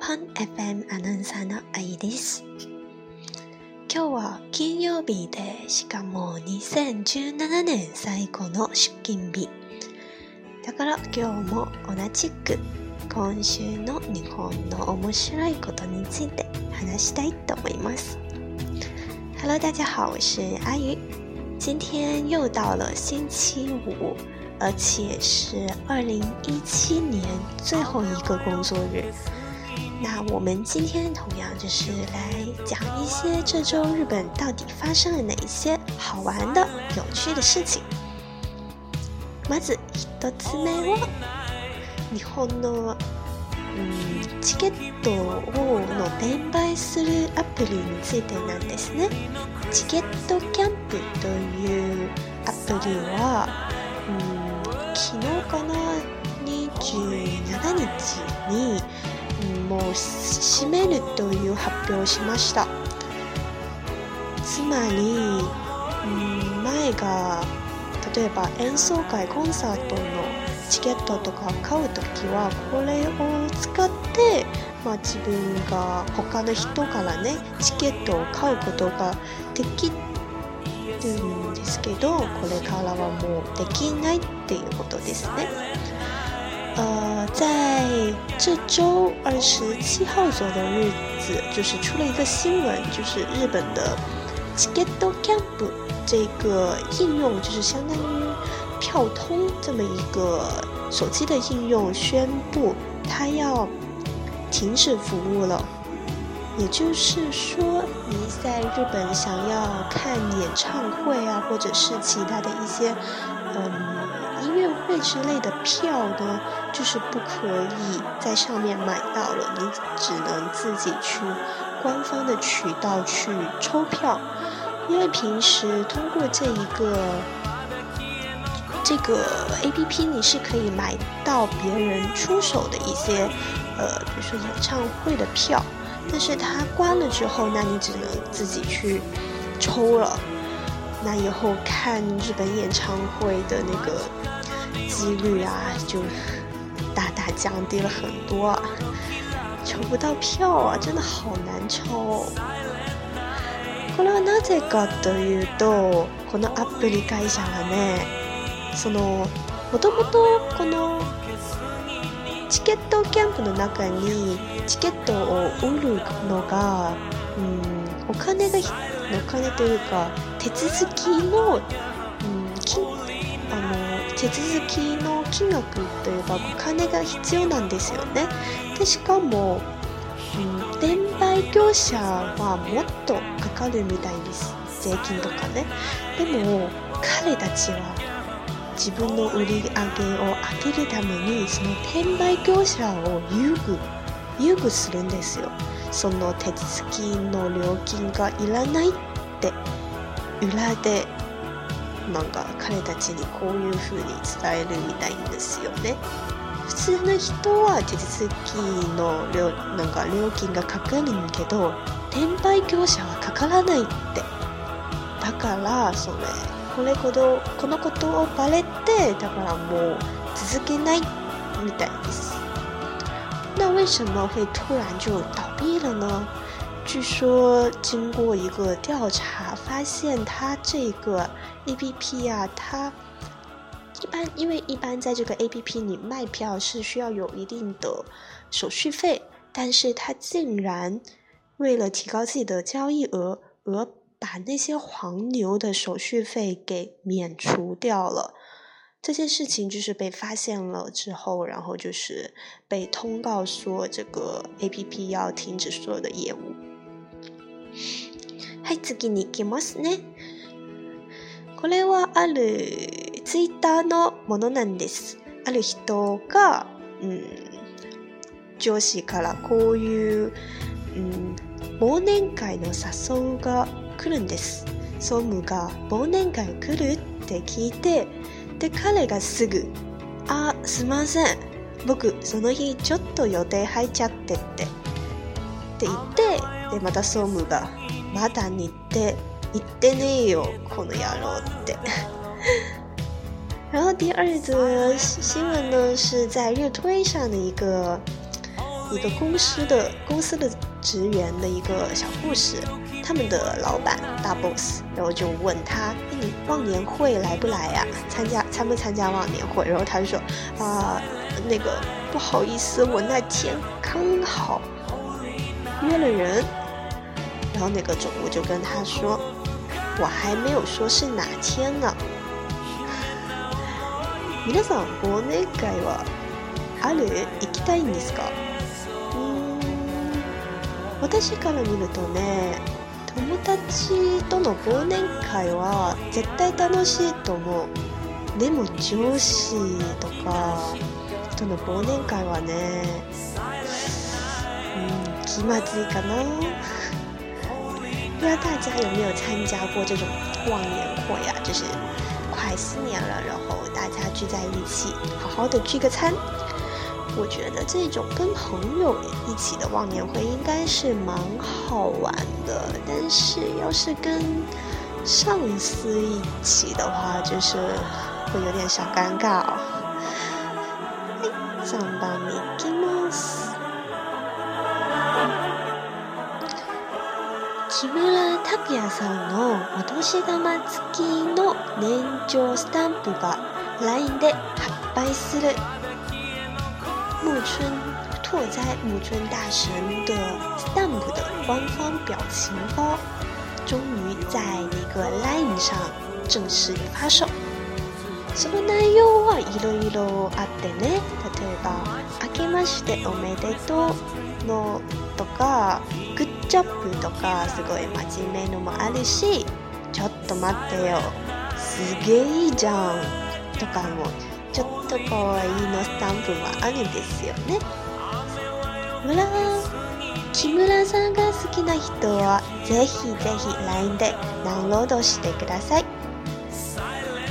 パン FM アナウンサーのあいです。今日は金曜日で、しかも2017年最後の出勤日。だから今日も同じく今週の日本の面白いことについて話したいと思います。Hello，大家好，我是阿鱼。今天又到了星期五。而且是二零一七年最后一个工作日。那我们今天同样就是来讲一些这周日本到底发生了哪一些好玩的、有趣的事情。まず一つ目は日本のうんチケットをの転売するアプリについてなんですね。チケットキャンプというアプリは、うん昨日かな27日にもう閉めるという発表をしましたつまり前が例えば演奏会コンサートのチケットとか買う時はこれを使って、まあ、自分が他の人からねチケットを買うことができるんですけどこれからはもうできないっていうことですね。呃，在这周二十七号左右的日子，就是出了一个新闻，就是日本的 Ticket Camp 这个应用，就是相当于票通这么一个手机的应用，宣布它要停止服务了。也就是说，你在日本想要看演唱会啊，或者是其他的一些嗯乐会之类的票呢，就是不可以在上面买到了，你只能自己去官方的渠道去抽票，因为平时通过这一个这个 A P P，你是可以买到别人出手的一些呃，比如说演唱会的票。但是它关了之后，那你只能自己去抽了。那以后看日本演唱会的那个几率啊，就大大降低了很多。抽不到票啊，真的好难抽。これはなぜかというと、このアプリ会社はね、そのもともとこのチケットキャンプの中にチケットを売るのが、うん、お金がお金というか手続きの、うん、金あの手続きの金額というかお金が必要なんですよね。でしかも、うん、転売業者はもっとかかるみたいです税金とかね。でも彼たちは自分の売り上げを上げるためにその転売業者を優遇優遇するんですよその手続きの料金がいらないって裏でなんか彼たちにこういう風に伝えるみたいんですよね。普通の人は手続きの料なんか料金がかかるんけど転売業者はかからないって。だからそれこれほどこのことをバレてだからもう続けないみたいです。那为什么会突然就倒闭了呢？据说经过一个调查，发现它这个 A P P 啊，它一般因为一般在这个 A P P 你卖票是需要有一定的手续费，但是它竟然为了提高自己的交易额而把那些黄牛的手续费给免除掉了，这件事情就是被发现了之后，然后就是被通告说这个 A P P 要停止所有的业务。はい、次に行きますね。これはあるツイッターのものなんです。ある人が、うん、上司からこういう、うん、忘年会の誘うが来るんです総務が忘年会来るって聞いてで彼がすぐ「あすいません僕その日ちょっと予定入っちゃって」ってって言ってでまた総務が「まだにって言ってねえよこの野郎」って然后第二则新闻呢，是在日推上的一个 一个公司的公司的职员的一个小故事。他们的老板大 boss，然后就问他：“你忘年会来不来呀？参加参不参加忘年会？”然后他就说：“啊，那个不好意思，我那天刚好约了人。” 然后那个总务就跟他说：“我还没有说是哪天呢。”皆さん忘年会はある行きたいんですか？うん私から見るとね友達との忘年会は絶対楽しいと思うでも上司とかとの忘年会はねうん気まずいかな不知道大家有没有参加过这种忘年会啊？就是快四年了，然后大家聚在一起，好好的聚个餐。我觉得这种跟朋友一起的忘年会应该是蛮好玩的，但是要是跟上司一起的话，就是会有点小尴尬哦。上班に行きます。 木村拓哉さんのお年玉付きの年長スタンプが LINE で発売する。木村拓哉木村大神的 Stamp 的官方表情包，终于在那个 Line 上正式发售。その内容はいろいろあってね、例えば「明けましておめでとう」のとか「グッジョブ」とかすごい真面目のもあるし「ちょっと待ってよすげえいいじゃん」とかもちょっと可愛いいのスタンプもあるんですよね。ほら木村さんが好きな人はぜひぜひ LINE でダウンロードしてください。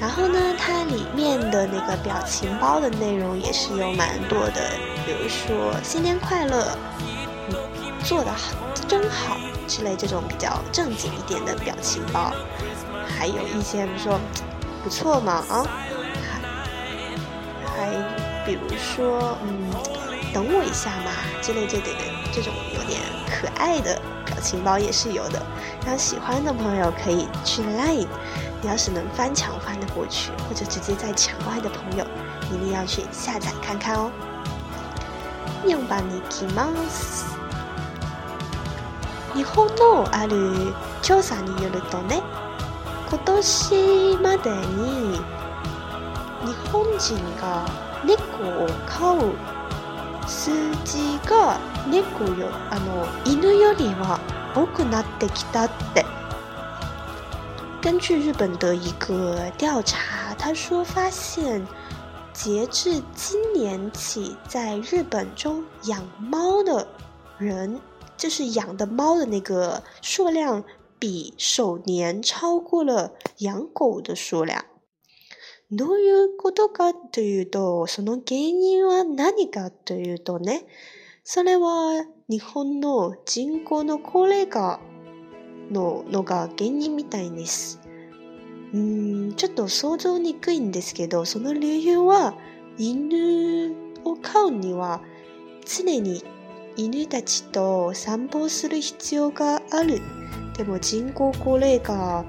然后呢，它里面的那个表情包的内容也是有蛮多的，比如说新年快乐，嗯，做的好，真好之类这种比较正经一点的表情包，还有一些比如说不错嘛啊。还比如说，嗯，等我一下嘛，之类这类的这种有点可爱的表情包也是有的。然后喜欢的朋友可以去 Line，你要是能翻墙翻得过去，或者直接在墙外的朋友，一定要去下载看看哦。日本に来ます。 日本のある調査によるとね、今年までに日本人が猫を飼う数字が猫よあの犬よりは多くなってきたって。根据日本的一个调查，他说发现，截至今年起，在日本中养猫的人，就是养的猫的那个数量，比首年超过了养狗的数量。どういうことかというと、その原因は何かというとね、それは日本の人口の高齢化ののが原因みたいです。うん、ちょっと想像にくいんですけど、その理由は犬を飼うには常に犬たちと散歩する必要がある。でも人口高齢化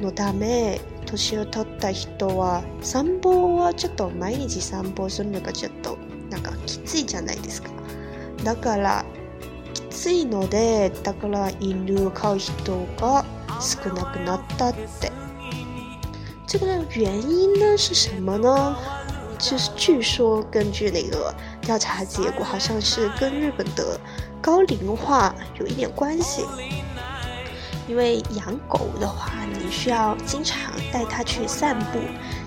のため年を取った人は散歩はちょっと毎日散歩するのがちょっとなんかきついじゃないですかだからきついのでだから犬を飼う人が少なくなったって这个原因呢是什么呢？就是据说根据那个调查结果，好像是跟日本的高龄化有一点关系。因为养狗的话，你需要经常带它去散步，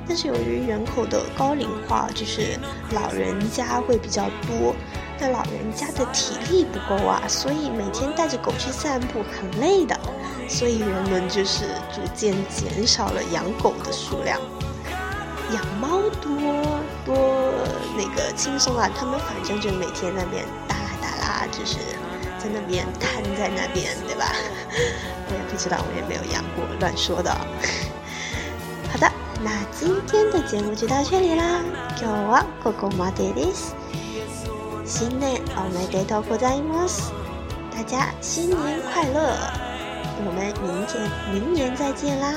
但是由于人口的高龄化，就是老人家会比较多，那老人家的体力不够啊，所以每天带着狗去散步很累的，所以人们就是逐渐减少了养狗的数量，养猫多多那个轻松啊，他们反正就每天那边哒啦哒啦，就是。在那边瘫在那边，对吧？我也不知道，我也没有养过，乱说的。好的，那今天的节目就到这里啦。今日はここまでです。 新年おめでとうございます！大家新年快乐！我们明天明年再见啦！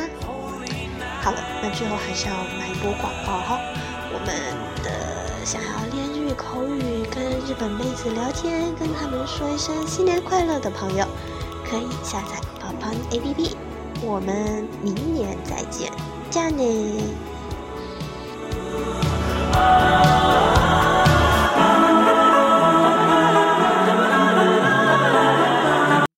好了，那最后还是要买一波广告哈。 我们的想要练日语口语、跟日本妹子聊天、跟他们说一声新年快乐的朋友，可以下载泡泡 APP。我们明年再见，加呢。